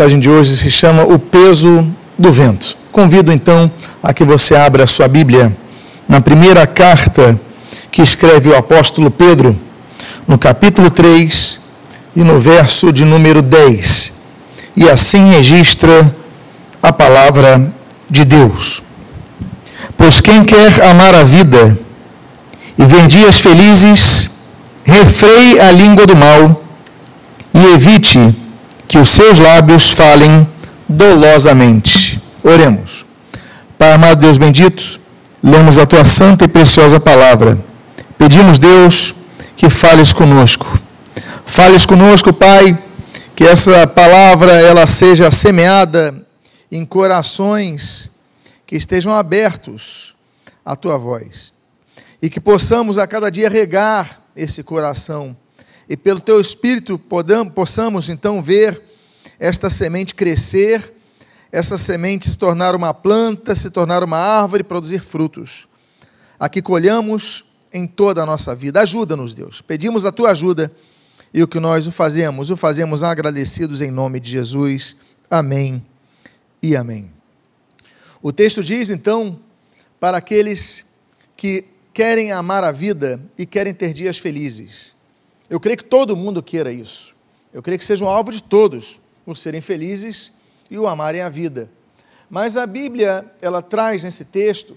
mensagem de hoje se chama O Peso do Vento. Convido então a que você abra a sua Bíblia na primeira carta que escreve o apóstolo Pedro, no capítulo 3 e no verso de número 10. E assim registra a palavra de Deus. Pois quem quer amar a vida e ver dias felizes, refreie a língua do mal e evite que os seus lábios falem dolosamente. Oremos. Pai amado Deus bendito, lemos a tua santa e preciosa palavra. Pedimos, Deus, que fales conosco. Fales conosco, Pai, que essa palavra ela seja semeada em corações que estejam abertos à tua voz. E que possamos a cada dia regar esse coração e pelo teu espírito podamos, possamos então ver esta semente crescer, essa semente se tornar uma planta, se tornar uma árvore, produzir frutos. Aqui colhamos em toda a nossa vida. Ajuda-nos, Deus. Pedimos a tua ajuda e o que nós o fazemos, o fazemos agradecidos em nome de Jesus. Amém e amém. O texto diz então para aqueles que querem amar a vida e querem ter dias felizes. Eu creio que todo mundo queira isso. Eu creio que seja um alvo de todos, por serem felizes e o amarem a vida. Mas a Bíblia, ela traz nesse texto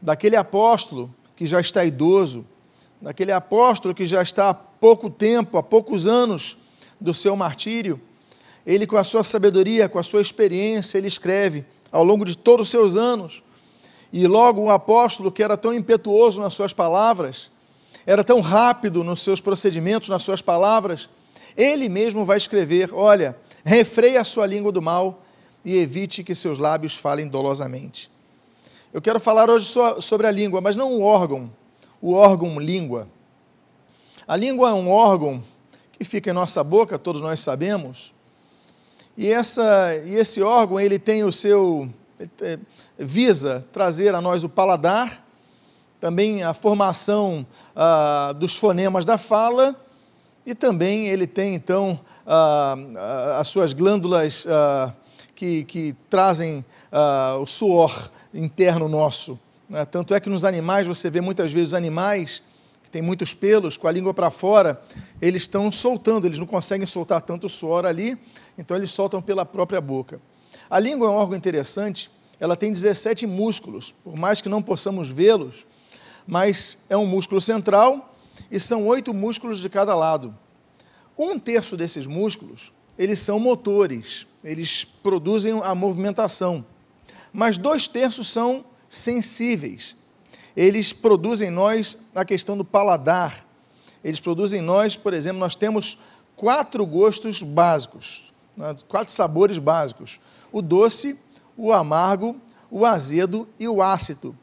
daquele apóstolo que já está idoso, daquele apóstolo que já está há pouco tempo, há poucos anos do seu martírio, ele com a sua sabedoria, com a sua experiência, ele escreve ao longo de todos os seus anos. E logo um apóstolo que era tão impetuoso nas suas palavras, era tão rápido nos seus procedimentos, nas suas palavras, ele mesmo vai escrever: olha, refreie a sua língua do mal e evite que seus lábios falem dolosamente. Eu quero falar hoje sobre a língua, mas não o órgão, o órgão língua. A língua é um órgão que fica em nossa boca, todos nós sabemos, e, essa, e esse órgão ele tem o seu é, visa trazer a nós o paladar também a formação ah, dos fonemas da fala, e também ele tem, então, ah, ah as suas glândulas ah, que, que, trazem ah, o suor interno nosso. Né? Tanto é que nos animais, você vê muitas vezes os animais que têm muitos pelos, com a língua para fora, eles estão soltando, eles não conseguem soltar tanto suor ali, então eles soltam pela própria boca. A língua é um órgão interessante, ela tem 17 músculos, por mais que não possamos vê-los, mas é um músculo central e são oito músculos de cada lado. Um terço desses músculos, eles são motores, eles produzem a movimentação, mas dois terços são sensíveis. Eles produzem em nós a questão do paladar. Eles produzem em nós, por exemplo, nós temos quatro gostos básicos, né, quatro sabores básicos: o doce, o amargo, o azedo e o ácido.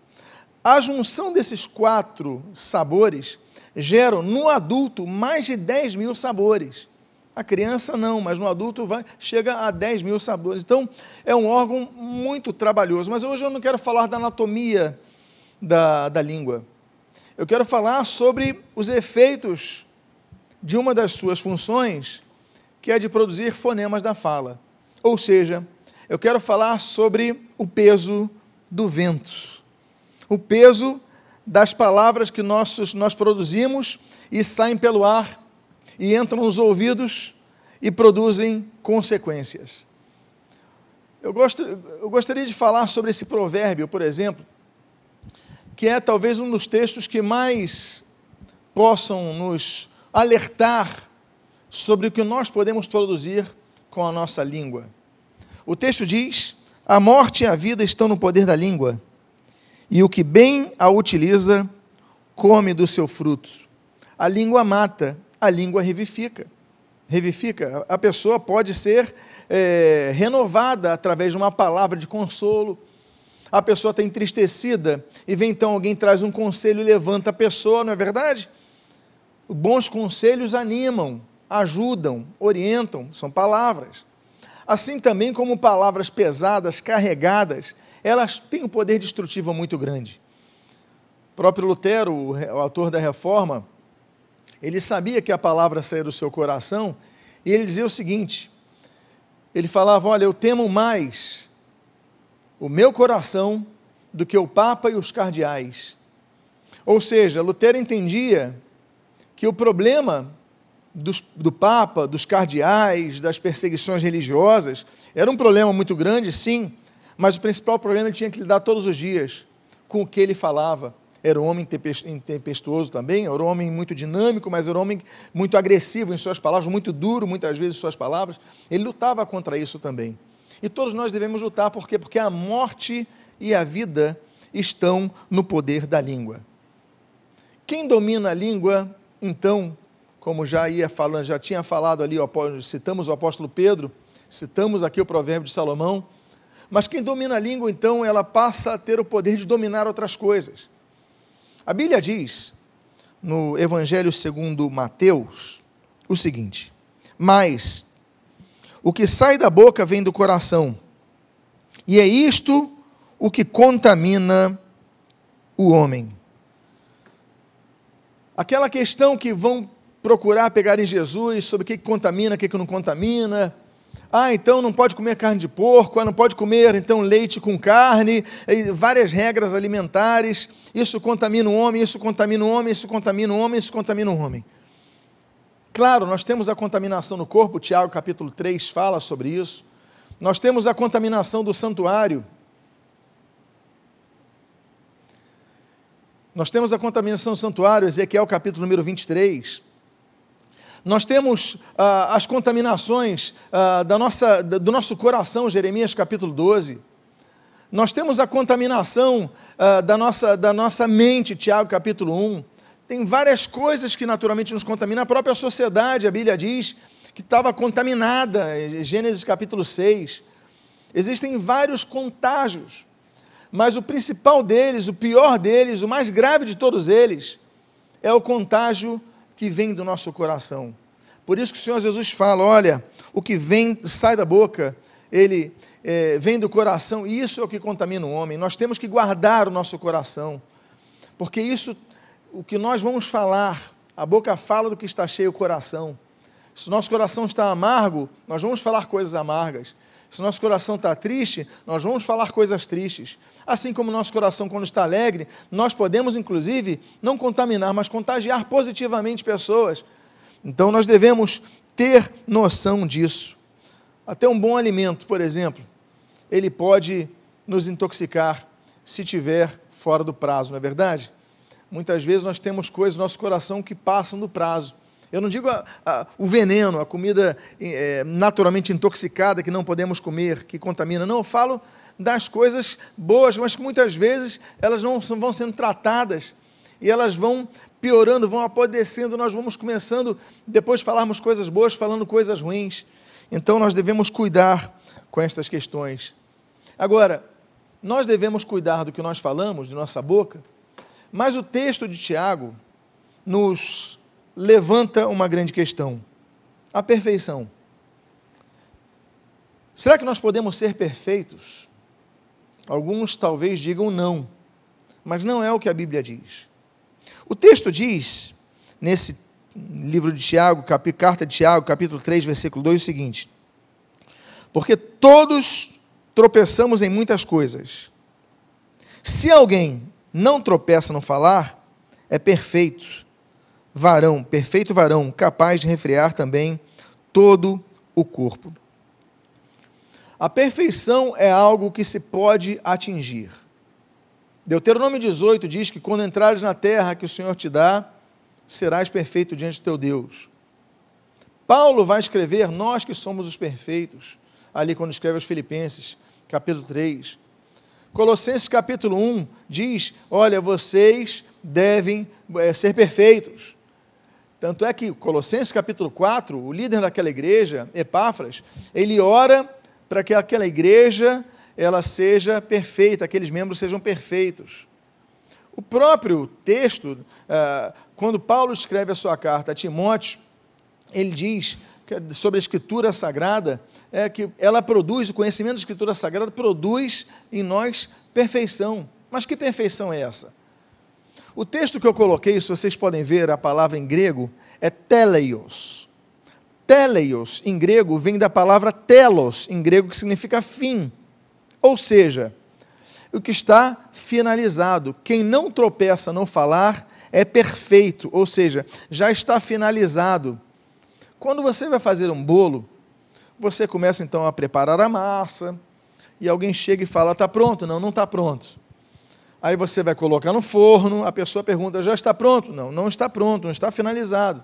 A junção desses quatro sabores geram no adulto mais de 10 mil sabores. A criança não, mas no adulto vai, chega a 10 mil sabores. Então, é um órgão muito trabalhoso. Mas hoje eu não quero falar da anatomia da, da língua. Eu quero falar sobre os efeitos de uma das suas funções, que é de produzir fonemas da fala. Ou seja, eu quero falar sobre o peso do vento o peso das palavras que nós, nós produzimos e saem pelo ar e entram nos ouvidos e produzem consequências. Eu, gosto, eu gostaria de falar sobre esse provérbio, por exemplo, que é talvez um dos textos que mais possam nos alertar sobre o que nós podemos produzir com a nossa língua. O texto diz: A morte e a vida estão no poder da língua e o que bem a utiliza, come do seu fruto. A língua mata, a língua revifica. Revifica. A pessoa pode ser é, renovada através de uma palavra de consolo. A pessoa está entristecida e vem então alguém traz um conselho e levanta a pessoa, não é verdade? Bons conselhos animam, ajudam, orientam, são palavras. Assim também como palavras pesadas, carregadas, elas têm um poder destrutivo muito grande. O próprio Lutero, o autor da Reforma, ele sabia que a palavra saía do seu coração e ele dizia o seguinte: ele falava: Olha, eu temo mais o meu coração do que o Papa e os cardeais. Ou seja, Lutero entendia que o problema dos, do Papa, dos cardeais, das perseguições religiosas, era um problema muito grande, sim, mas o principal problema ele tinha que lidar todos os dias com o que ele falava. Era um homem tempestuoso também, era um homem muito dinâmico, mas era um homem muito agressivo em suas palavras, muito duro muitas vezes em suas palavras. Ele lutava contra isso também. E todos nós devemos lutar, por quê? Porque a morte e a vida estão no poder da língua. Quem domina a língua, então, como já ia falando, já tinha falado ali, citamos o apóstolo Pedro, citamos aqui o provérbio de Salomão, mas quem domina a língua, então, ela passa a ter o poder de dominar outras coisas. A Bíblia diz, no Evangelho segundo Mateus, o seguinte: Mas o que sai da boca vem do coração, e é isto o que contamina o homem. Aquela questão que vão procurar pegar em Jesus sobre o que contamina, o que não contamina, ah, então não pode comer carne de porco, ah, não pode comer então leite com carne, várias regras alimentares. Isso contamina o homem, isso contamina o homem, isso contamina o homem, isso contamina o homem. Claro, nós temos a contaminação no corpo, Tiago capítulo 3 fala sobre isso. Nós temos a contaminação do santuário. Nós temos a contaminação do santuário, Ezequiel capítulo número 23 nós temos ah, as contaminações ah, da nossa, do nosso coração, Jeremias capítulo 12. Nós temos a contaminação ah, da, nossa, da nossa mente, Tiago capítulo 1. Tem várias coisas que naturalmente nos contaminam. A própria sociedade, a Bíblia diz, que estava contaminada, Gênesis capítulo 6. Existem vários contágios, mas o principal deles, o pior deles, o mais grave de todos eles, é o contágio que vem do nosso coração. Por isso que o Senhor Jesus fala: olha, o que vem, sai da boca, ele é, vem do coração, e isso é o que contamina o homem. Nós temos que guardar o nosso coração, porque isso, o que nós vamos falar, a boca fala do que está cheio o coração. Se o nosso coração está amargo, nós vamos falar coisas amargas. Se nosso coração está triste, nós vamos falar coisas tristes. Assim como nosso coração, quando está alegre, nós podemos, inclusive, não contaminar, mas contagiar positivamente pessoas. Então, nós devemos ter noção disso. Até um bom alimento, por exemplo, ele pode nos intoxicar se tiver fora do prazo, não é verdade? Muitas vezes nós temos coisas no nosso coração que passam do prazo. Eu não digo a, a, o veneno, a comida é, naturalmente intoxicada que não podemos comer, que contamina. Não, eu falo das coisas boas, mas que muitas vezes elas não vão sendo tratadas e elas vão piorando, vão apodrecendo. Nós vamos começando, depois de falarmos coisas boas, falando coisas ruins. Então nós devemos cuidar com estas questões. Agora, nós devemos cuidar do que nós falamos, de nossa boca, mas o texto de Tiago nos levanta uma grande questão: a perfeição. Será que nós podemos ser perfeitos? Alguns talvez digam não, mas não é o que a Bíblia diz. O texto diz, nesse livro de Tiago, cap, carta de Tiago, capítulo 3, versículo 2, o seguinte: Porque todos tropeçamos em muitas coisas. Se alguém não tropeça no falar, é perfeito, varão, perfeito varão, capaz de refrear também todo o corpo. A perfeição é algo que se pode atingir. Deuteronômio 18 diz que quando entrares na terra que o Senhor te dá, serás perfeito diante do teu Deus. Paulo vai escrever, nós que somos os perfeitos, ali quando escreve aos Filipenses, capítulo 3. Colossenses capítulo 1 diz: Olha, vocês devem é, ser perfeitos. Tanto é que Colossenses capítulo 4, o líder daquela igreja, Epáfras, ele ora para que aquela igreja ela seja perfeita, aqueles membros sejam perfeitos. O próprio texto, ah, quando Paulo escreve a sua carta a Timóteo, ele diz sobre a Escritura Sagrada, é que ela produz, o conhecimento da Escritura Sagrada produz em nós perfeição. Mas que perfeição é essa? O texto que eu coloquei, se vocês podem ver a palavra em grego, é teleios. Teleios, em grego, vem da palavra telos, em grego, que significa fim. Ou seja, o que está finalizado. Quem não tropeça no falar é perfeito, ou seja, já está finalizado. Quando você vai fazer um bolo, você começa então a preparar a massa, e alguém chega e fala: está pronto? Não, não está pronto. Aí você vai colocar no forno, a pessoa pergunta: já está pronto? Não, não está pronto, não está finalizado.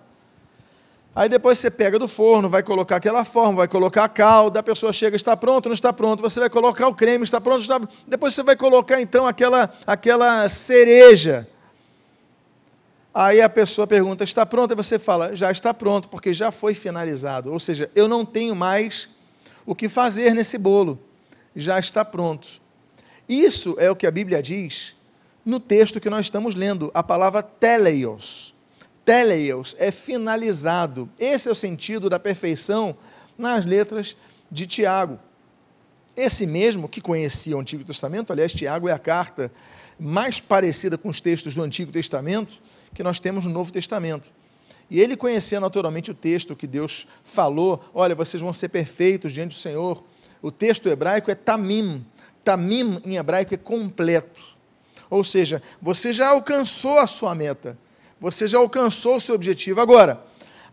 Aí depois você pega do forno, vai colocar aquela forma, vai colocar a calda, a pessoa chega, está pronto, não está pronto, você vai colocar o creme, está pronto, está... depois você vai colocar então aquela, aquela cereja. Aí a pessoa pergunta, está pronto? E você fala, já está pronto, porque já foi finalizado. Ou seja, eu não tenho mais o que fazer nesse bolo, já está pronto. Isso é o que a Bíblia diz no texto que nós estamos lendo, a palavra teleios teleios é finalizado. Esse é o sentido da perfeição nas letras de Tiago. Esse mesmo que conhecia o Antigo Testamento, aliás, Tiago é a carta mais parecida com os textos do Antigo Testamento que nós temos no Novo Testamento. E ele conhecia naturalmente o texto que Deus falou: olha, vocês vão ser perfeitos diante do Senhor. O texto hebraico é tamim. Tamim em hebraico é completo. Ou seja, você já alcançou a sua meta você já alcançou o seu objetivo. Agora,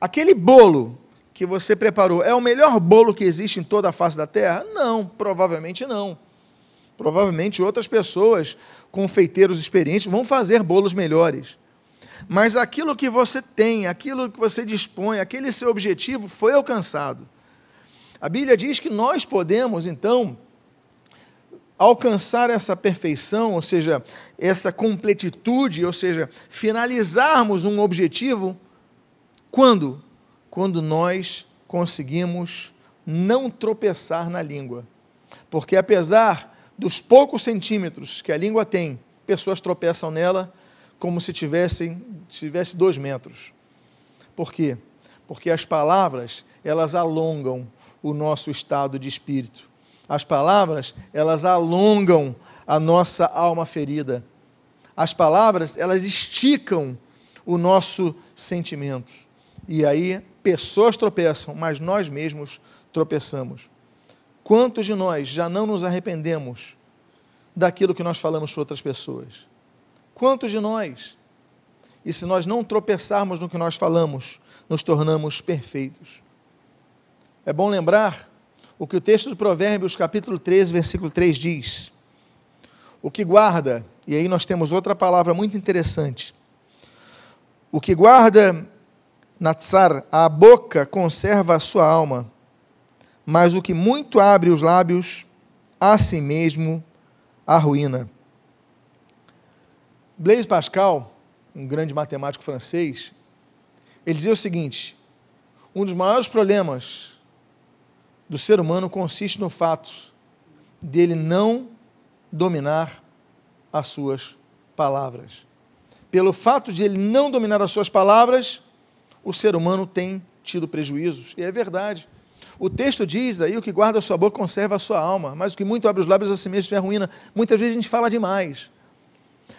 aquele bolo que você preparou é o melhor bolo que existe em toda a face da terra? Não, provavelmente não. Provavelmente outras pessoas, confeiteiros experientes, vão fazer bolos melhores. Mas aquilo que você tem, aquilo que você dispõe, aquele seu objetivo foi alcançado. A Bíblia diz que nós podemos, então, alcançar essa perfeição, ou seja, essa completitude, ou seja, finalizarmos um objetivo, quando? Quando nós conseguimos não tropeçar na língua. Porque apesar dos poucos centímetros que a língua tem, pessoas tropeçam nela como se tivessem tivesse dois metros. Por quê? Porque as palavras elas alongam o nosso estado de espírito as palavras, elas alongam a nossa alma ferida. As palavras, elas esticam o nosso sentimento. E aí, pessoas tropeçam, mas nós mesmos tropeçamos. Quantos de nós já não nos arrependemos daquilo que nós falamos para outras pessoas? Quantos de nós? E se nós não tropeçarmos no que nós falamos, nos tornamos perfeitos. É bom lembrar o que o texto de Provérbios, capítulo 13, versículo 3 diz. O que guarda, e aí nós temos outra palavra muito interessante. O que guarda, Natsar, a boca conserva a sua alma, mas o que muito abre os lábios, a si mesmo arruína. Blaise Pascal, um grande matemático francês, ele dizia o seguinte: um dos maiores problemas do ser humano consiste no fato dele não dominar as suas palavras. Pelo fato de ele não dominar as suas palavras, o ser humano tem tido prejuízos. E é verdade. O texto diz aí: o que guarda a sua boca conserva a sua alma, mas o que muito abre os lábios a si mesmo é ruína. Muitas vezes a gente fala demais.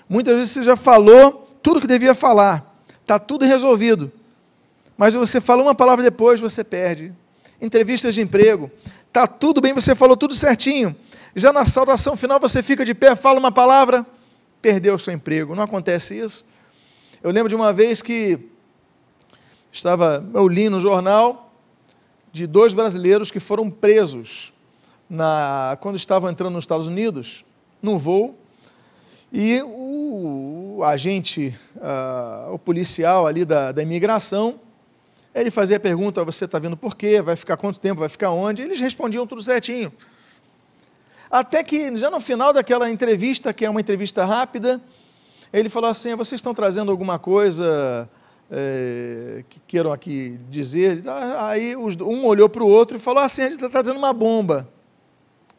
Muitas vezes você já falou tudo o que devia falar, está tudo resolvido. Mas você fala uma palavra depois, você perde entrevistas de emprego. Tá tudo bem, você falou tudo certinho. Já na saudação final você fica de pé, fala uma palavra, perdeu o seu emprego. Não acontece isso? Eu lembro de uma vez que estava, eu li no jornal de dois brasileiros que foram presos na, quando estavam entrando nos Estados Unidos, num voo, e o, o agente, uh, o policial ali da, da imigração, ele fazia a pergunta: você está vindo por quê? Vai ficar quanto tempo? Vai ficar onde? Eles respondiam tudo certinho. Até que, já no final daquela entrevista, que é uma entrevista rápida, ele falou assim: vocês estão trazendo alguma coisa é, que queiram aqui dizer? Aí um olhou para o outro e falou assim: a gente está trazendo uma bomba.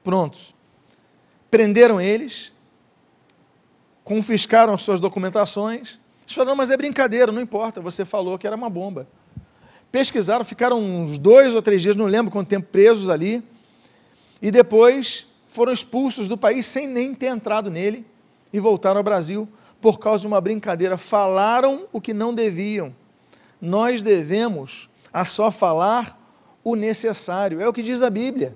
Prontos. Prenderam eles, confiscaram suas documentações. Eles falaram: mas é brincadeira, não importa, você falou que era uma bomba pesquisaram, ficaram uns dois ou três dias, não lembro quanto tempo, presos ali, e depois foram expulsos do país sem nem ter entrado nele e voltaram ao Brasil por causa de uma brincadeira. Falaram o que não deviam. Nós devemos a só falar o necessário. É o que diz a Bíblia.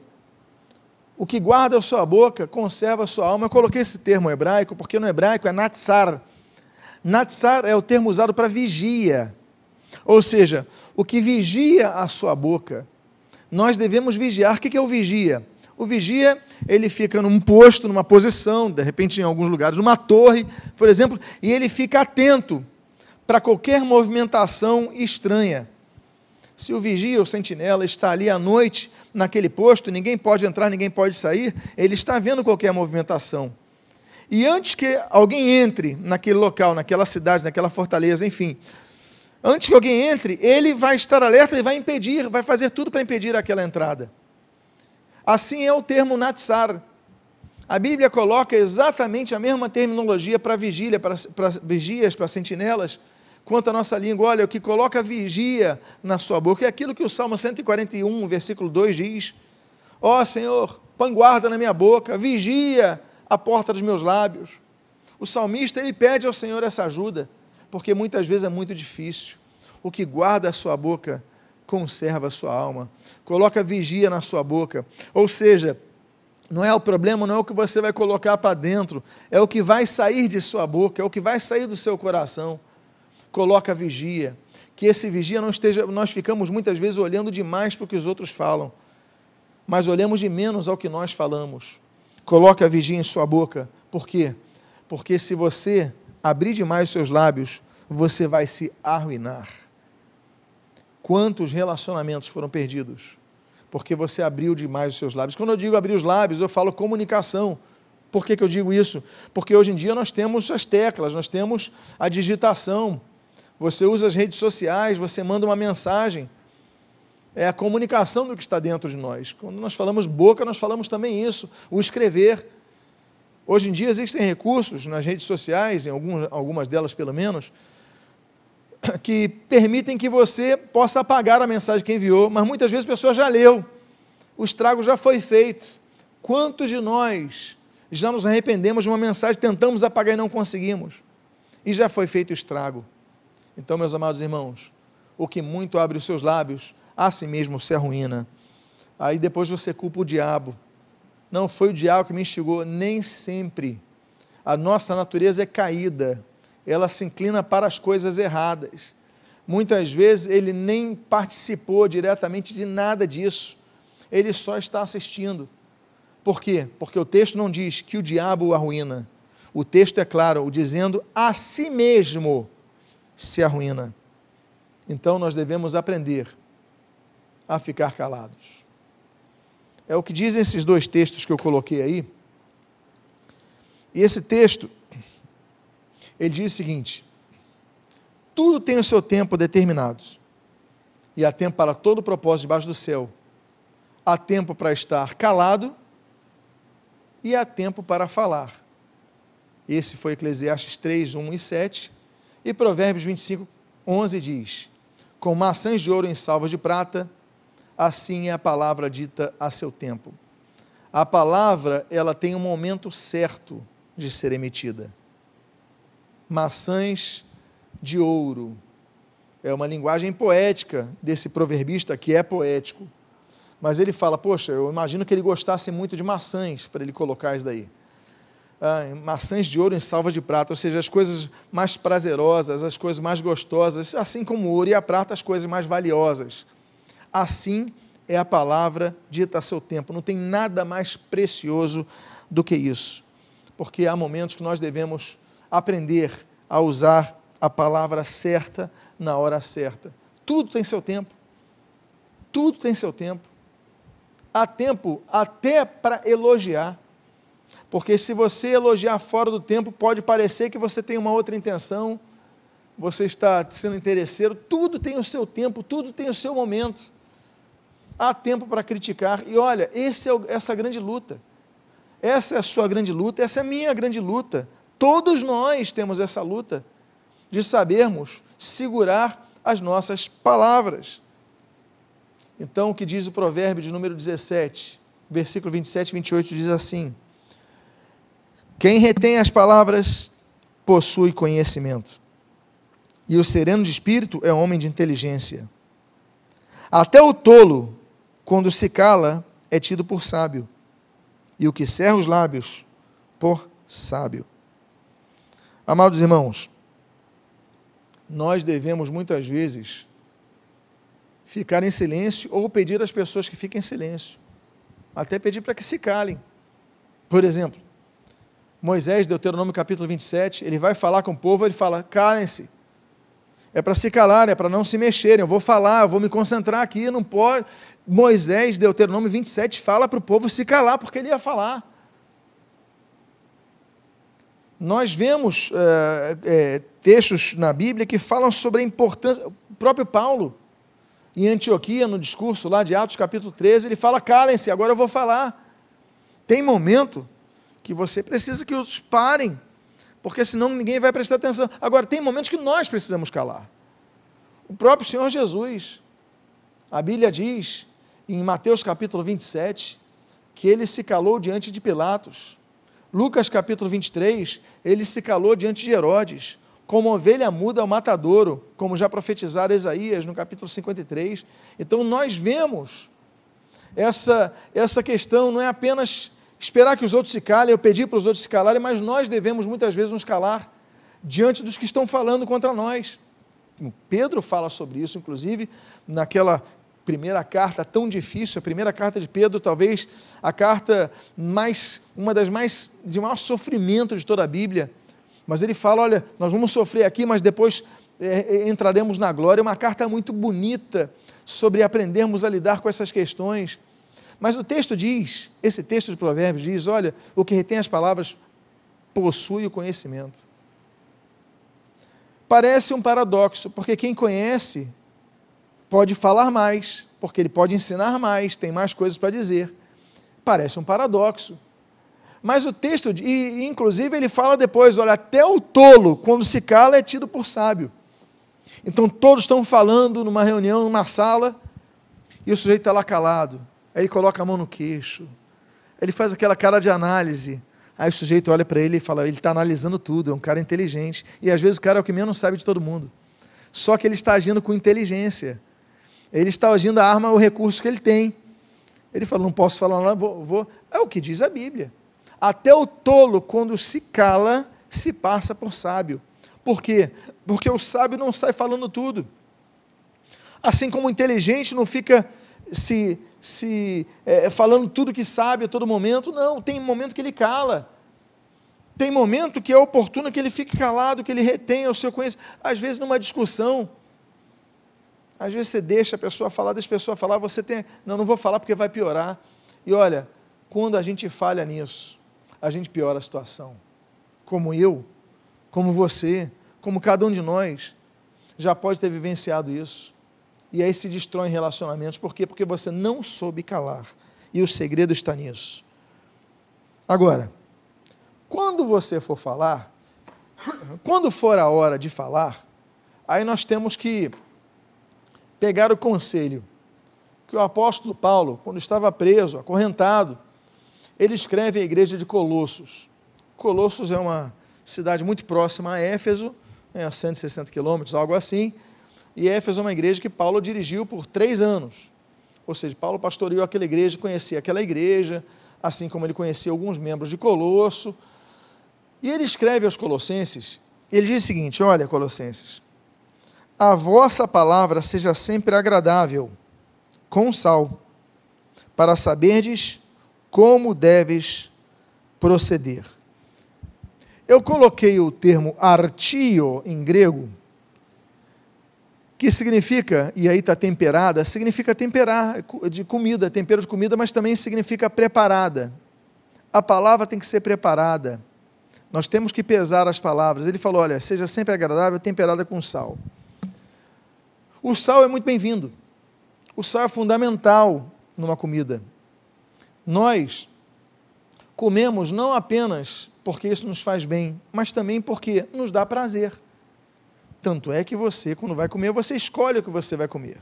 O que guarda a sua boca conserva a sua alma. Eu coloquei esse termo hebraico porque no hebraico é natsar. Natsar é o termo usado para vigia. Ou seja, o que vigia a sua boca. Nós devemos vigiar. O que é o vigia? O vigia, ele fica num posto, numa posição, de repente em alguns lugares, numa torre, por exemplo, e ele fica atento para qualquer movimentação estranha. Se o vigia, o sentinela, está ali à noite, naquele posto, ninguém pode entrar, ninguém pode sair, ele está vendo qualquer movimentação. E antes que alguém entre naquele local, naquela cidade, naquela fortaleza, enfim, antes que alguém entre, ele vai estar alerta e vai impedir, vai fazer tudo para impedir aquela entrada. Assim é o termo Natsar. A Bíblia coloca exatamente a mesma terminologia para vigília, para, para vigias, para sentinelas, quanto à nossa língua, olha, o que coloca vigia na sua boca, é aquilo que o Salmo 141, versículo 2 diz: Ó oh, Senhor, põe guarda na minha boca, vigia a porta dos meus lábios. O salmista, ele pede ao Senhor essa ajuda, porque muitas vezes é muito difícil. O que guarda a sua boca, conserva a sua alma. Coloca vigia na sua boca. Ou seja, não é o problema, não é o que você vai colocar para dentro, é o que vai sair de sua boca, é o que vai sair do seu coração coloca vigia. Que esse vigia não esteja. Nós ficamos muitas vezes olhando demais para o que os outros falam, mas olhamos de menos ao que nós falamos. Coloca vigia em sua boca. Por quê? Porque se você abrir demais os seus lábios, você vai se arruinar. Quantos relacionamentos foram perdidos? Porque você abriu demais os seus lábios. Quando eu digo abrir os lábios, eu falo comunicação. Por que, que eu digo isso? Porque hoje em dia nós temos as teclas, nós temos a digitação, você usa as redes sociais, você manda uma mensagem. É a comunicação do que está dentro de nós. Quando nós falamos boca, nós falamos também isso, o escrever. Hoje em dia existem recursos nas redes sociais, em algumas delas pelo menos, que permitem que você possa apagar a mensagem que enviou, mas muitas vezes a pessoa já leu, o estrago já foi feito. Quantos de nós já nos arrependemos de uma mensagem, tentamos apagar e não conseguimos? E já foi feito o estrago. Então, meus amados irmãos, o que muito abre os seus lábios, a si mesmo se arruína. Aí depois você culpa o diabo. Não foi o diabo que me instigou, nem sempre. A nossa natureza é caída, ela se inclina para as coisas erradas. Muitas vezes ele nem participou diretamente de nada disso, ele só está assistindo. Por quê? Porque o texto não diz que o diabo o arruína. O texto é claro, dizendo a si mesmo se arruína. Então nós devemos aprender a ficar calados. É o que dizem esses dois textos que eu coloquei aí. E esse texto, ele diz o seguinte: tudo tem o seu tempo determinado, e há tempo para todo propósito debaixo do céu. Há tempo para estar calado e há tempo para falar. Esse foi Eclesiastes 3, 1 e 7. E Provérbios 25, 11 diz: Com maçãs de ouro em salvas de prata, assim é a palavra dita a seu tempo. A palavra, ela tem um momento certo de ser emitida. Maçãs de ouro. É uma linguagem poética desse proverbista que é poético. Mas ele fala: Poxa, eu imagino que ele gostasse muito de maçãs para ele colocar isso daí ah, maçãs de ouro em salva de prata, ou seja, as coisas mais prazerosas, as coisas mais gostosas, assim como o ouro e a prata, as coisas mais valiosas. Assim é a palavra dita a seu tempo. Não tem nada mais precioso do que isso. Porque há momentos que nós devemos aprender a usar a palavra certa na hora certa. Tudo tem seu tempo. Tudo tem seu tempo. Há tempo até para elogiar. Porque se você elogiar fora do tempo, pode parecer que você tem uma outra intenção, você está sendo interesseiro. Tudo tem o seu tempo, tudo tem o seu momento. Há tempo para criticar. E olha, é o, essa grande luta. Essa é a sua grande luta, essa é a minha grande luta. Todos nós temos essa luta de sabermos segurar as nossas palavras. Então, o que diz o provérbio de número 17, versículo 27 e 28 diz assim: quem retém as palavras possui conhecimento. E o sereno de espírito é homem de inteligência. Até o tolo, quando se cala, é tido por sábio, e o que cerra os lábios, por sábio. Amados irmãos, nós devemos muitas vezes ficar em silêncio ou pedir às pessoas que fiquem em silêncio, até pedir para que se calem. Por exemplo, Moisés, Deuteronômio capítulo 27, ele vai falar com o povo, ele fala: calem-se. É para se calar, é para não se mexerem. Eu vou falar, eu vou me concentrar aqui, não pode. Moisés, Deuteronômio 27, fala para o povo se calar, porque ele ia falar nós vemos é, é, textos na Bíblia que falam sobre a importância. O próprio Paulo, em Antioquia, no discurso lá de Atos capítulo 13, ele fala: calem-se, agora eu vou falar. Tem momento que você precisa que os parem, porque senão ninguém vai prestar atenção. Agora, tem momentos que nós precisamos calar. O próprio Senhor Jesus, a Bíblia diz, em Mateus capítulo 27, que ele se calou diante de Pilatos Lucas capítulo 23, ele se calou diante de Herodes, como ovelha muda ao matadouro, como já profetizara Isaías no capítulo 53. Então nós vemos essa, essa questão, não é apenas esperar que os outros se calem, eu pedir para os outros se calarem, mas nós devemos muitas vezes nos calar diante dos que estão falando contra nós. Pedro fala sobre isso, inclusive, naquela primeira carta tão difícil, a primeira carta de Pedro, talvez a carta mais, uma das mais, de maior sofrimento de toda a Bíblia. Mas ele fala: olha, nós vamos sofrer aqui, mas depois é, é entraremos na glória. É uma carta muito bonita sobre aprendermos a lidar com essas questões. Mas o texto diz, esse texto de Provérbios diz: olha, o que retém as palavras possui o conhecimento. Parece um paradoxo, porque quem conhece pode falar mais, porque ele pode ensinar mais, tem mais coisas para dizer. Parece um paradoxo. Mas o texto, e, inclusive, ele fala depois: olha, até o tolo, quando se cala, é tido por sábio. Então todos estão falando numa reunião, numa sala, e o sujeito está lá calado. Aí ele coloca a mão no queixo, ele faz aquela cara de análise. Aí o sujeito olha para ele e fala: ele está analisando tudo, é um cara inteligente. E às vezes o cara é o que menos sabe de todo mundo. Só que ele está agindo com inteligência. Ele está agindo a arma, o recurso que ele tem. Ele fala: não posso falar nada, vou, vou. É o que diz a Bíblia. Até o tolo, quando se cala, se passa por sábio. Por quê? Porque o sábio não sai falando tudo. Assim como o inteligente não fica se, se é, falando tudo que sabe a todo momento. Não, tem momento que ele cala. Tem momento que é oportuno que ele fique calado, que ele retenha o seu conhecimento. Às vezes, numa discussão, às vezes você deixa a pessoa falar, deixa a pessoa falar, você tem, não, não vou falar porque vai piorar. E olha, quando a gente falha nisso, a gente piora a situação. Como eu, como você, como cada um de nós, já pode ter vivenciado isso. E aí se destrói em relacionamentos. Por quê? Porque você não soube calar. E o segredo está nisso. Agora, quando você for falar, quando for a hora de falar, aí nós temos que pegar o conselho que o apóstolo Paulo, quando estava preso, acorrentado, ele escreve à igreja de Colossos. Colossos é uma cidade muito próxima a Éfeso, é a 160 quilômetros, algo assim. E Éfeso é uma igreja que Paulo dirigiu por três anos. Ou seja, Paulo pastoreou aquela igreja, conhecia aquela igreja, assim como ele conhecia alguns membros de Colosso. E ele escreve aos Colossenses, ele diz o seguinte: Olha, Colossenses, a vossa palavra seja sempre agradável, com sal, para saberdes como deves proceder. Eu coloquei o termo artio em grego, que significa, e aí está temperada, significa temperar de comida, tempero de comida, mas também significa preparada. A palavra tem que ser preparada. Nós temos que pesar as palavras. Ele falou: olha, seja sempre agradável, temperada com sal. O sal é muito bem-vindo. O sal é fundamental numa comida. Nós comemos não apenas porque isso nos faz bem, mas também porque nos dá prazer. Tanto é que você, quando vai comer, você escolhe o que você vai comer.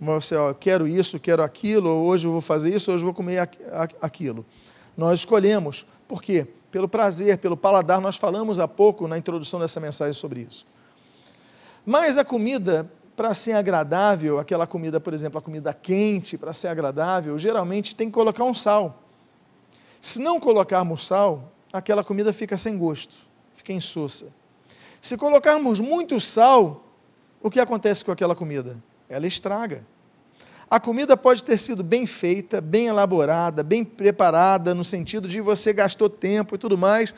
Você, ó, quero isso, quero aquilo, hoje eu vou fazer isso, hoje eu vou comer aquilo. Nós escolhemos. Por quê? Pelo prazer, pelo paladar. Nós falamos há pouco na introdução dessa mensagem sobre isso. Mas a comida para ser agradável, aquela comida, por exemplo, a comida quente, para ser agradável, geralmente tem que colocar um sal. Se não colocarmos sal, aquela comida fica sem gosto, fica insossa. Se colocarmos muito sal, o que acontece com aquela comida? Ela estraga. A comida pode ter sido bem feita, bem elaborada, bem preparada, no sentido de você gastou tempo e tudo mais.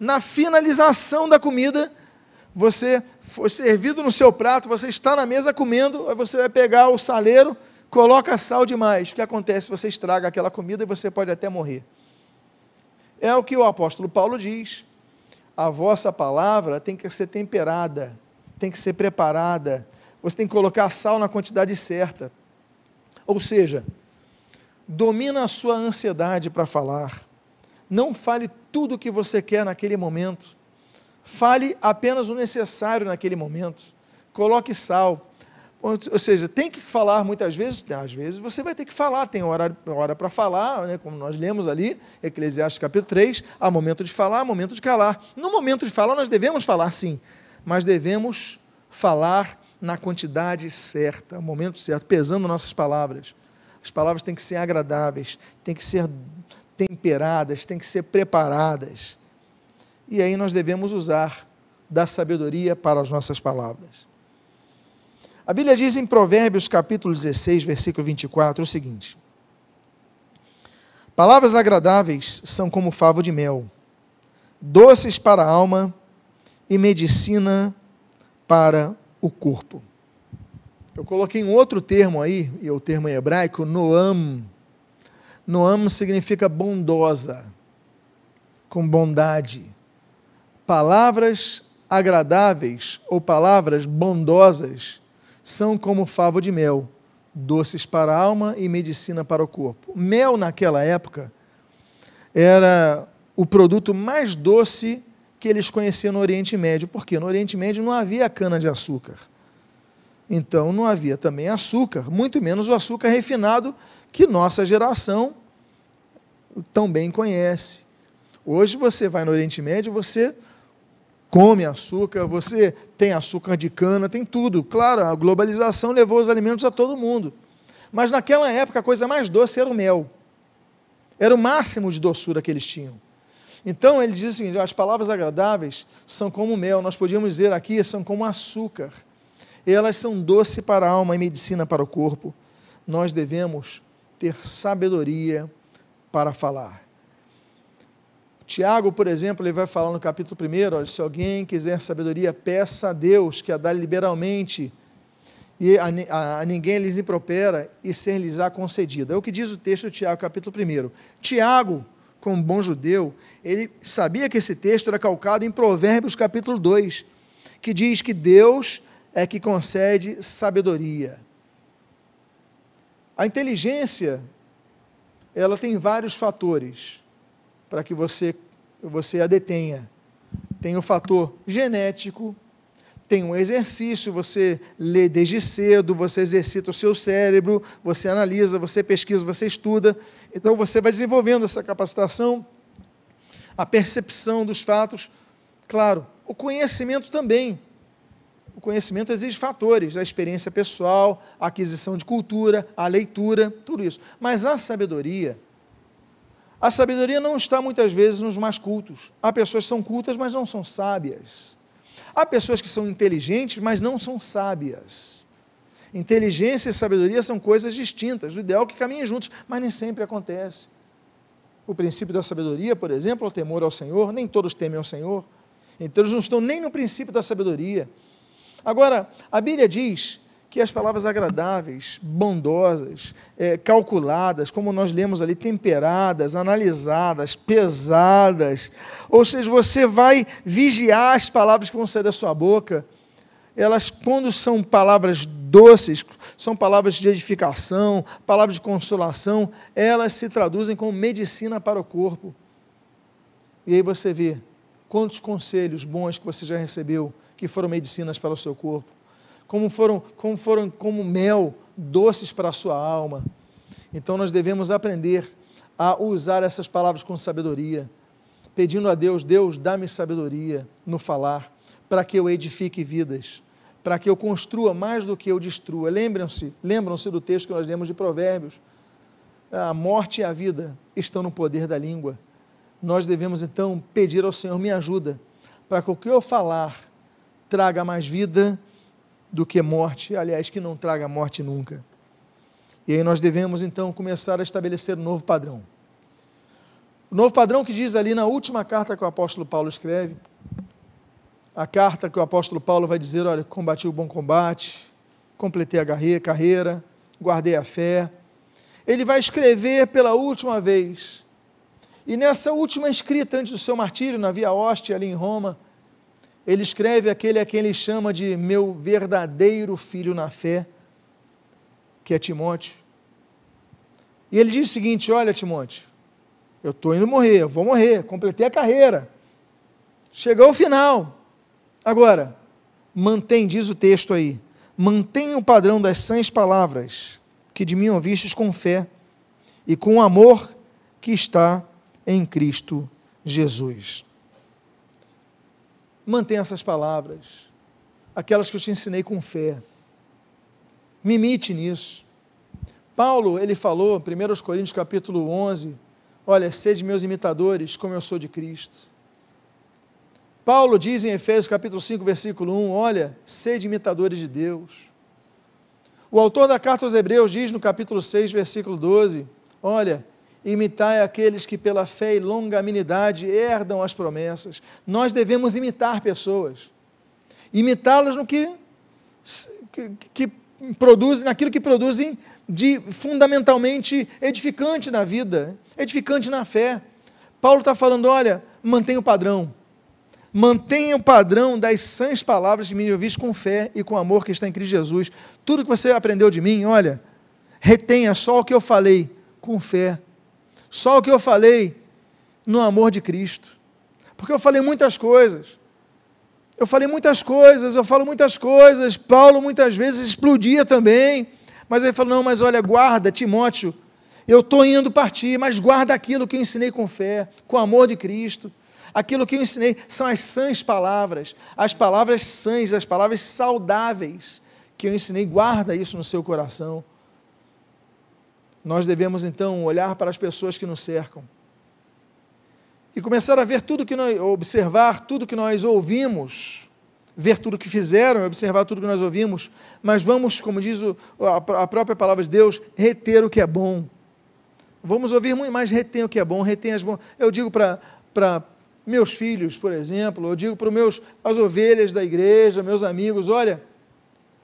Na finalização da comida, você foi servido no seu prato, você está na mesa comendo, aí você vai pegar o saleiro, coloca sal demais. O que acontece? Você estraga aquela comida e você pode até morrer. É o que o apóstolo Paulo diz. A vossa palavra tem que ser temperada, tem que ser preparada. Você tem que colocar sal na quantidade certa. Ou seja, domina a sua ansiedade para falar. Não fale tudo o que você quer naquele momento. Fale apenas o necessário naquele momento. Coloque sal. Ou seja, tem que falar muitas vezes, às vezes você vai ter que falar, tem hora, hora para falar, né, como nós lemos ali, Eclesiastes capítulo 3, há momento de falar, há momento de calar. No momento de falar, nós devemos falar sim, mas devemos falar na quantidade certa, no momento certo, pesando nossas palavras. As palavras têm que ser agradáveis, têm que ser temperadas, têm que ser preparadas. E aí nós devemos usar da sabedoria para as nossas palavras. A Bíblia diz em Provérbios capítulo 16, versículo 24 o seguinte: Palavras agradáveis são como favo de mel, doces para a alma e medicina para o corpo. Eu coloquei um outro termo aí, e é o termo em hebraico, noam. Noam significa bondosa, com bondade. Palavras agradáveis ou palavras bondosas são como favo de mel, doces para a alma e medicina para o corpo. Mel, naquela época, era o produto mais doce que eles conheciam no Oriente Médio, porque no Oriente Médio não havia cana-de-açúcar. Então não havia também açúcar, muito menos o açúcar refinado que nossa geração tão bem conhece. Hoje você vai no Oriente Médio, você come açúcar, você tem açúcar de cana, tem tudo. Claro, a globalização levou os alimentos a todo mundo. Mas naquela época a coisa mais doce era o mel. Era o máximo de doçura que eles tinham. Então ele diz assim: as palavras agradáveis são como mel, nós podíamos dizer aqui, são como açúcar. Elas são doce para a alma e medicina para o corpo. Nós devemos ter sabedoria para falar. Tiago, por exemplo, ele vai falar no capítulo 1, olha, se alguém quiser sabedoria, peça a Deus, que a dá liberalmente, e a, a, a ninguém lhes impropera, e ser-lhes-á concedida. É o que diz o texto de Tiago, capítulo 1. Tiago, como bom judeu, ele sabia que esse texto era calcado em Provérbios capítulo 2, que diz que Deus é que concede sabedoria. A inteligência, ela tem vários fatores para que você, você a detenha. Tem o fator genético, tem um exercício, você lê desde cedo, você exercita o seu cérebro, você analisa, você pesquisa, você estuda. Então você vai desenvolvendo essa capacitação, a percepção dos fatos. Claro, o conhecimento também. O conhecimento exige fatores, a experiência pessoal, a aquisição de cultura, a leitura, tudo isso. Mas a sabedoria, a sabedoria não está muitas vezes nos mais cultos. Há pessoas que são cultas, mas não são sábias. Há pessoas que são inteligentes, mas não são sábias. Inteligência e sabedoria são coisas distintas. O ideal é que caminhem juntos, mas nem sempre acontece. O princípio da sabedoria, por exemplo, é o temor ao Senhor. Nem todos temem ao Senhor. Então, eles não estão nem no princípio da sabedoria. Agora, a Bíblia diz que as palavras agradáveis, bondosas, é, calculadas, como nós lemos ali, temperadas, analisadas, pesadas, ou seja, você vai vigiar as palavras que vão sair da sua boca. Elas, quando são palavras doces, são palavras de edificação, palavras de consolação, elas se traduzem como medicina para o corpo. E aí você vê quantos conselhos bons que você já recebeu que foram medicinas para o seu corpo como foram, como foram como mel, doces para a sua alma. Então nós devemos aprender a usar essas palavras com sabedoria, pedindo a Deus, Deus, dá-me sabedoria no falar, para que eu edifique vidas, para que eu construa mais do que eu destrua. Lembram-se, lembram-se do texto que nós lemos de Provérbios. A morte e a vida estão no poder da língua. Nós devemos então pedir ao Senhor, me ajuda, para que o que eu falar traga mais vida do que morte, aliás, que não traga morte nunca. E aí nós devemos então começar a estabelecer um novo padrão. O novo padrão que diz ali na última carta que o apóstolo Paulo escreve, a carta que o apóstolo Paulo vai dizer: olha, combati o bom combate, completei a carreira, guardei a fé. Ele vai escrever pela última vez. E nessa última escrita, antes do seu martírio, na Via Hóstia, ali em Roma, ele escreve aquele a quem ele chama de meu verdadeiro filho na fé, que é Timóteo. E ele diz o seguinte: Olha, Timóteo, eu estou indo morrer, eu vou morrer, completei a carreira. Chegou o final. Agora, mantém, diz o texto aí, mantenha o padrão das sãs palavras que de mim ouvistes com fé e com o amor que está em Cristo Jesus. Mantenha essas palavras, aquelas que eu te ensinei com fé. Me imite nisso. Paulo, ele falou, 1 Coríntios capítulo 11, olha, sede meus imitadores, como eu sou de Cristo. Paulo diz em Efésios capítulo 5, versículo 1, olha, sede imitadores de Deus. O autor da carta aos Hebreus diz no capítulo 6, versículo 12, olha, imitai aqueles que pela fé e longanimidade herdam as promessas. Nós devemos imitar pessoas, imitá-las no que, que, que produzem, naquilo que produzem de fundamentalmente edificante na vida, edificante na fé. Paulo está falando: olha, mantenha o padrão. Mantenha o padrão das sãs palavras de mim ouviste com fé e com amor que está em Cristo Jesus. Tudo que você aprendeu de mim, olha, retenha só o que eu falei com fé. Só o que eu falei no amor de Cristo. Porque eu falei muitas coisas. Eu falei muitas coisas, eu falo muitas coisas. Paulo muitas vezes explodia também. Mas ele falou: não, mas olha, guarda, Timóteo, eu estou indo partir, mas guarda aquilo que eu ensinei com fé, com amor de Cristo. Aquilo que eu ensinei são as sãs palavras, as palavras sãs, as palavras saudáveis que eu ensinei. Guarda isso no seu coração. Nós devemos então olhar para as pessoas que nos cercam e começar a ver tudo que nós, observar tudo que nós ouvimos, ver tudo que fizeram, observar tudo que nós ouvimos, mas vamos, como diz o, a, a própria palavra de Deus, reter o que é bom. Vamos ouvir muito mais, retém o que é bom, retém as bom. Eu digo para meus filhos, por exemplo, eu digo para meus, as ovelhas da igreja, meus amigos, olha,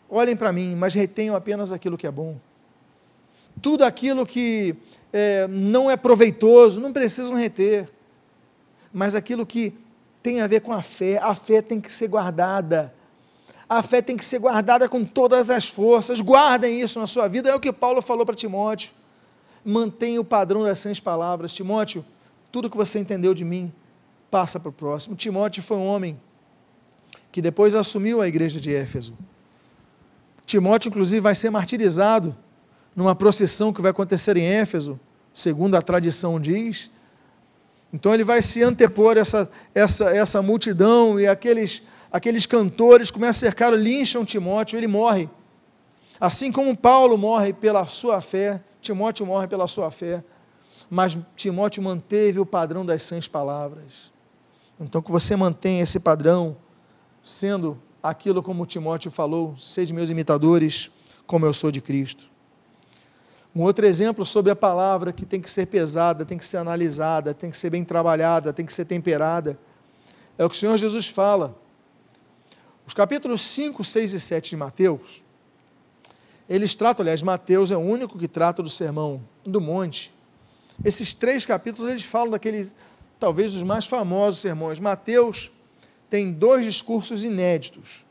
olhem para mim, mas retenham apenas aquilo que é bom. Tudo aquilo que é, não é proveitoso, não precisam reter, mas aquilo que tem a ver com a fé, a fé tem que ser guardada. A fé tem que ser guardada com todas as forças. Guardem isso na sua vida. É o que Paulo falou para Timóteo. Mantenha o padrão das sãs palavras. Timóteo, tudo que você entendeu de mim, passa para o próximo. Timóteo foi um homem que depois assumiu a igreja de Éfeso. Timóteo, inclusive, vai ser martirizado numa procissão que vai acontecer em Éfeso, segundo a tradição diz. Então ele vai se antepor essa, essa, essa multidão e aqueles, aqueles cantores começam a cercar, lincham Timóteo, ele morre. Assim como Paulo morre pela sua fé, Timóteo morre pela sua fé, mas Timóteo manteve o padrão das sãs palavras. Então, que você mantenha esse padrão, sendo aquilo como Timóteo falou: sede meus imitadores, como eu sou de Cristo. Um outro exemplo sobre a palavra que tem que ser pesada, tem que ser analisada, tem que ser bem trabalhada, tem que ser temperada, é o que o Senhor Jesus fala. Os capítulos 5, 6 e 7 de Mateus, eles tratam, aliás, Mateus é o único que trata do sermão do monte. Esses três capítulos, eles falam daquele talvez os mais famosos sermões. Mateus tem dois discursos inéditos.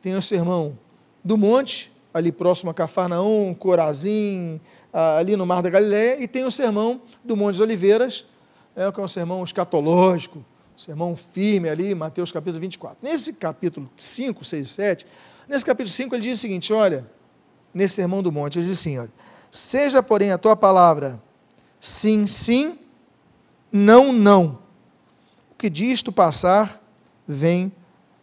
Tem o sermão do monte, ali próximo a Cafarnaum, Corazim, ali no Mar da Galileia, e tem o sermão do Monte das Oliveiras, é, que é um sermão escatológico, sermão firme ali, Mateus capítulo 24. Nesse capítulo 5, 6 e 7, nesse capítulo 5 ele diz o seguinte, olha, nesse sermão do monte, ele diz assim, olha, seja porém a tua palavra sim, sim, não, não. O que disto passar vem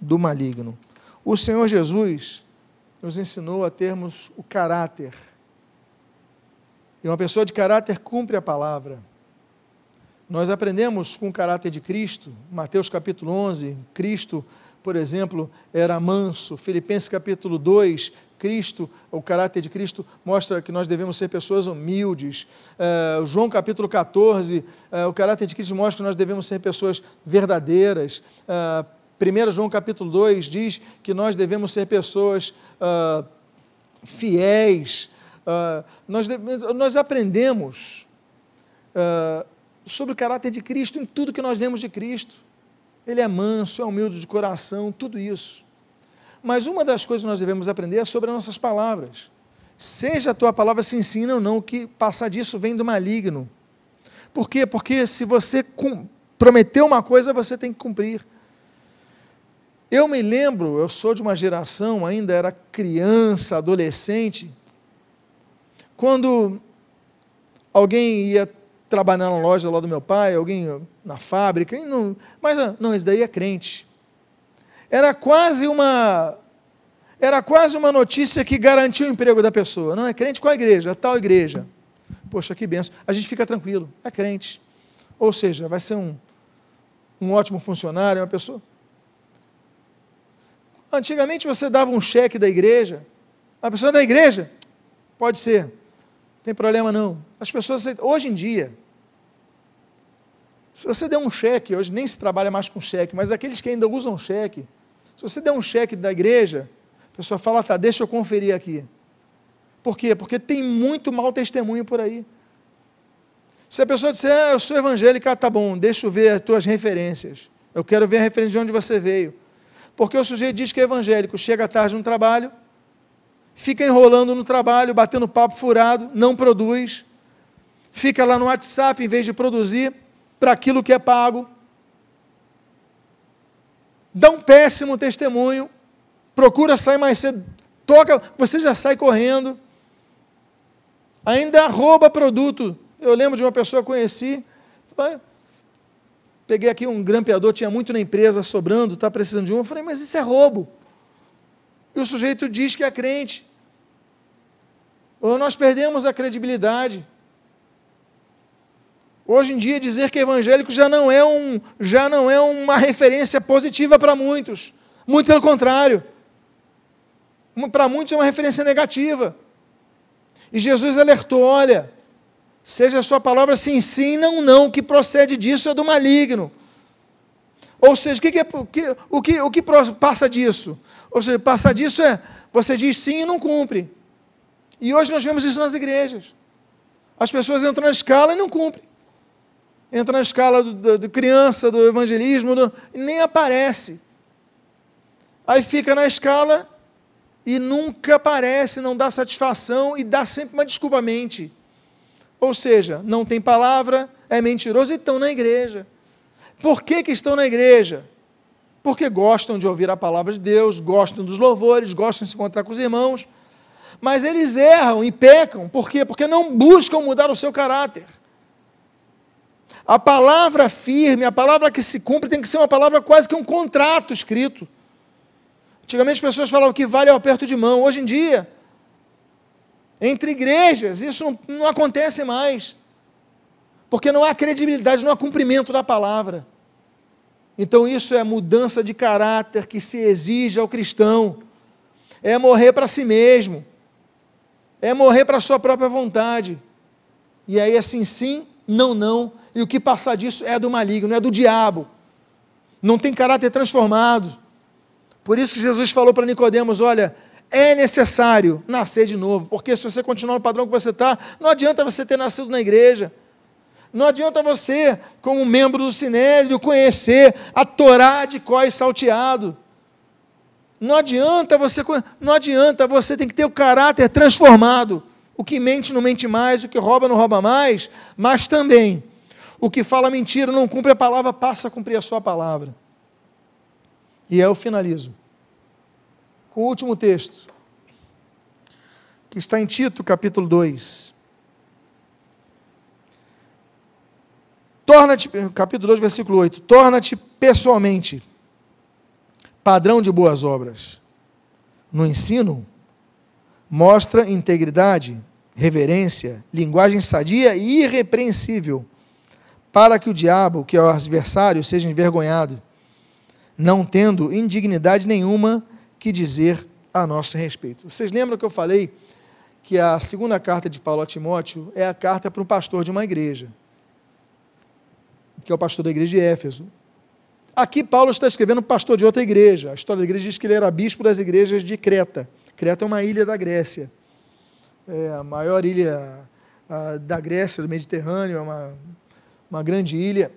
do maligno. O Senhor Jesus nos ensinou a termos o caráter. E uma pessoa de caráter cumpre a palavra. Nós aprendemos com o caráter de Cristo, Mateus capítulo 11, Cristo, por exemplo, era manso. Filipenses capítulo 2, Cristo, o caráter de Cristo mostra que nós devemos ser pessoas humildes. Uh, João capítulo 14, uh, eh, o caráter de Cristo mostra que nós devemos ser pessoas verdadeiras. Uh, 1 João capítulo 2 diz que nós devemos ser pessoas uh, fiéis. Uh, nós, nós aprendemos uh, sobre o caráter de Cristo em tudo que nós lemos de Cristo. Ele é manso, é humilde de coração, tudo isso. Mas uma das coisas que nós devemos aprender é sobre as nossas palavras. Seja a tua palavra se ensina ou não, que passar disso vem do maligno. Por quê? Porque se você prometeu uma coisa, você tem que cumprir. Eu me lembro, eu sou de uma geração, ainda era criança, adolescente, quando alguém ia trabalhar na loja lá do meu pai, alguém na fábrica, não, mas ah, não, esse daí é crente. Era quase uma era quase uma notícia que garantia o emprego da pessoa. Não é crente com a igreja, tal igreja. Poxa, que benção. A gente fica tranquilo, é crente. Ou seja, vai ser um, um ótimo funcionário, uma pessoa. Antigamente você dava um cheque da igreja, a pessoa da igreja, pode ser, não tem problema não. As pessoas, hoje em dia, se você der um cheque, hoje nem se trabalha mais com cheque, mas aqueles que ainda usam cheque, se você der um cheque da igreja, a pessoa fala, tá, deixa eu conferir aqui. Por quê? Porque tem muito mau testemunho por aí. Se a pessoa disser, ah, eu sou evangélica, tá bom, deixa eu ver as tuas referências. Eu quero ver a referência de onde você veio. Porque o sujeito diz que é evangélico, chega tarde no trabalho, fica enrolando no trabalho, batendo papo furado, não produz, fica lá no WhatsApp em vez de produzir para aquilo que é pago, dá um péssimo testemunho, procura sair mais cedo, toca, você já sai correndo, ainda rouba produto. Eu lembro de uma pessoa que conheci, Peguei aqui um grampeador, tinha muito na empresa sobrando, está precisando de um. Eu falei, mas isso é roubo. E o sujeito diz que é crente. Ou nós perdemos a credibilidade. Hoje em dia dizer que é evangélico já não é, um, já não é uma referência positiva para muitos. Muito pelo contrário. Para muitos é uma referência negativa. E Jesus alertou: olha, seja a sua palavra sim, sim, não, não, o que procede disso é do maligno. Ou seja, o que, é, o que, o que, o que passa disso? Ou seja, passa disso é, você diz sim e não cumpre. E hoje nós vemos isso nas igrejas. As pessoas entram na escala e não cumprem. Entra na escala do, do, do criança, do evangelismo, do, e nem aparece. Aí fica na escala e nunca aparece, não dá satisfação e dá sempre uma desculpa mente. Ou seja, não tem palavra, é mentiroso e estão na igreja. Por que, que estão na igreja? Porque gostam de ouvir a palavra de Deus, gostam dos louvores, gostam de se encontrar com os irmãos, mas eles erram e pecam. Por quê? Porque não buscam mudar o seu caráter. A palavra firme, a palavra que se cumpre, tem que ser uma palavra quase que um contrato escrito. Antigamente as pessoas falavam que vale ao aperto de mão. Hoje em dia, entre igrejas, isso não, acontece mais. Porque não há credibilidade, não há cumprimento da palavra. Então, isso é mudança de caráter que se exige ao cristão. É morrer para si mesmo. É morrer para a sua própria vontade. E aí, assim, sim, não, não. E o que passar disso é do maligno, é do diabo. Não tem caráter transformado. Por isso que Jesus falou para Nicodemos: olha, é necessário nascer de novo, porque se você continuar no padrão que você está, não adianta você ter nascido na igreja. Não adianta você, como membro do Sinédrio, conhecer a Torá de cós salteado. Não adianta você, não adianta, você tem que ter o caráter transformado. O que mente não mente mais, o que rouba não rouba mais, mas também o que fala mentira não cumpre a palavra, passa a cumprir a sua palavra. E eu finalizo com o último texto, que está em Tito, capítulo 2. Torna-te, capítulo 2, versículo 8: Torna-te pessoalmente padrão de boas obras, no ensino mostra integridade, reverência, linguagem sadia e irrepreensível, para que o diabo, que é o adversário, seja envergonhado, não tendo indignidade nenhuma que dizer a nosso respeito. Vocês lembram que eu falei que a segunda carta de Paulo a Timóteo é a carta para um pastor de uma igreja, que é o pastor da igreja de Éfeso. Aqui Paulo está escrevendo pastor de outra igreja. A história da igreja diz que ele era bispo das igrejas de Creta. Creta é uma ilha da Grécia. É a maior ilha da Grécia, do Mediterrâneo, é uma, uma grande ilha.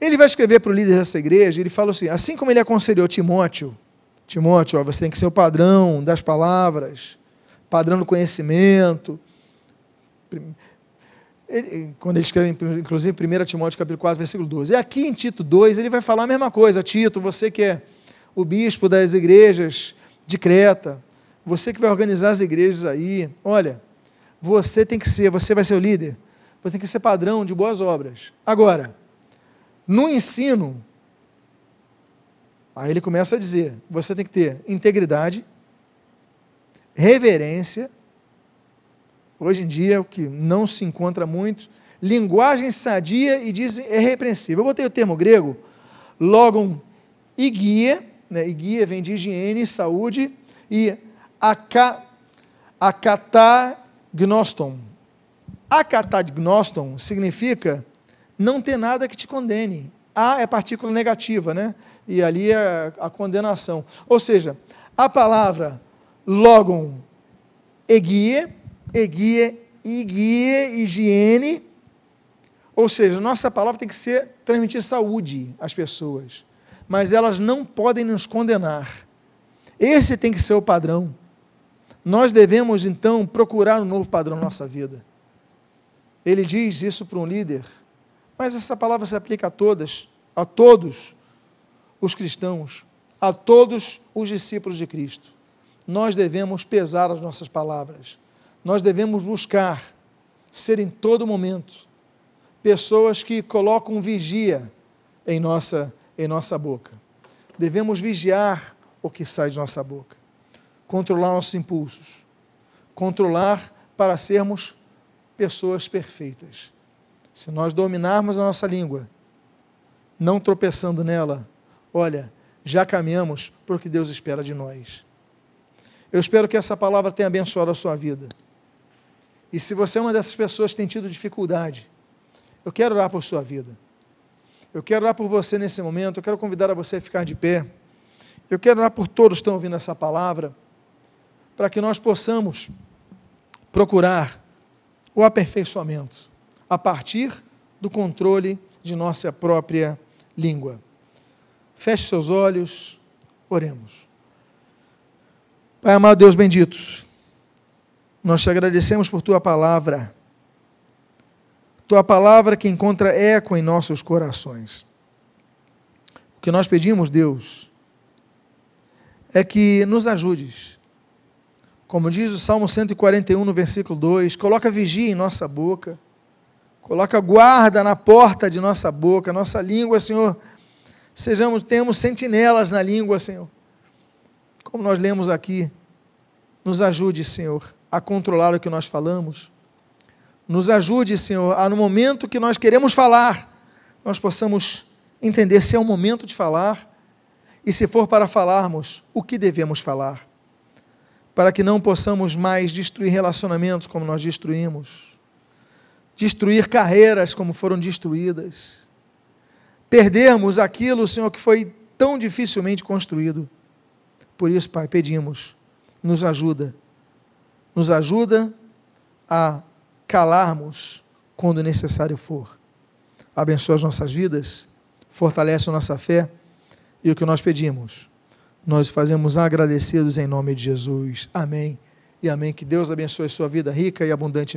Ele vai escrever para o líder dessa igreja, ele fala assim: assim como ele aconselhou Timóteo, Timóteo, ó, você tem que ser o padrão das palavras, padrão do conhecimento. Ele, quando ele escreve, inclusive, 1 Timóteo capítulo 4, versículo 12. E aqui em Tito 2, ele vai falar a mesma coisa. Tito, você que é o bispo das igrejas de Creta, você que vai organizar as igrejas aí, olha, você tem que ser, você vai ser o líder, você tem que ser padrão de boas obras. Agora, no ensino, aí ele começa a dizer, você tem que ter integridade, reverência, hoje em dia, o que não se encontra muito, linguagem sadia e diz irrepreensível. Eu botei o termo grego, logon igia, né, igia vem de higiene, saúde, e acatagnoston. Acatagnoston significa não ter nada que te condene. A é partícula negativa, né? E ali é a condenação. Ou seja, a palavra logon egie eguie, iguie, higiene. Ou seja, nossa palavra tem que ser transmitir saúde às pessoas, mas elas não podem nos condenar. Esse tem que ser o padrão. Nós devemos então procurar um novo padrão na nossa vida. Ele diz isso para um líder, mas essa palavra se aplica a todas, a todos os cristãos, a todos os discípulos de Cristo. Nós devemos pesar as nossas palavras nós devemos buscar ser em todo momento pessoas que colocam vigia em nossa, em nossa boca. Devemos vigiar o que sai de nossa boca, controlar nossos impulsos, controlar para sermos pessoas perfeitas. Se nós dominarmos a nossa língua, não tropeçando nela, olha, já caminhamos para o que Deus espera de nós. Eu espero que essa palavra tenha abençoado a sua vida. E se você é uma dessas pessoas que tem tido dificuldade, eu quero orar por sua vida. Eu quero orar por você nesse momento. Eu quero convidar a você a ficar de pé. Eu quero orar por todos que estão ouvindo essa palavra, para que nós possamos procurar o aperfeiçoamento a partir do controle de nossa própria língua. Feche seus olhos, oremos. Pai amado Deus bendito, nós te agradecemos por tua palavra. Tua palavra que encontra eco em nossos corações. O que nós pedimos, Deus, é que nos ajudes. Como diz o Salmo 141, no versículo 2, coloca vigia em nossa boca, coloca guarda na porta de nossa boca, nossa língua, Senhor. Sejamos, temos sentinelas na língua, Senhor. Como nós lemos aqui, nos ajude, Senhor, a controlar o que nós falamos. Nos ajude, Senhor, a no momento que nós queremos falar, nós possamos entender se é o momento de falar e se for para falarmos, o que devemos falar. Para que não possamos mais destruir relacionamentos como nós destruímos, destruir carreiras como foram destruídas, perdermos aquilo, Senhor, que foi tão dificilmente construído. Por isso, Pai, pedimos, nos ajuda nos ajuda a calarmos quando necessário for. Abençoa as nossas vidas, fortalece a nossa fé e o que nós pedimos, nós fazemos agradecidos em nome de Jesus. Amém e amém. Que Deus abençoe sua vida rica e abundante.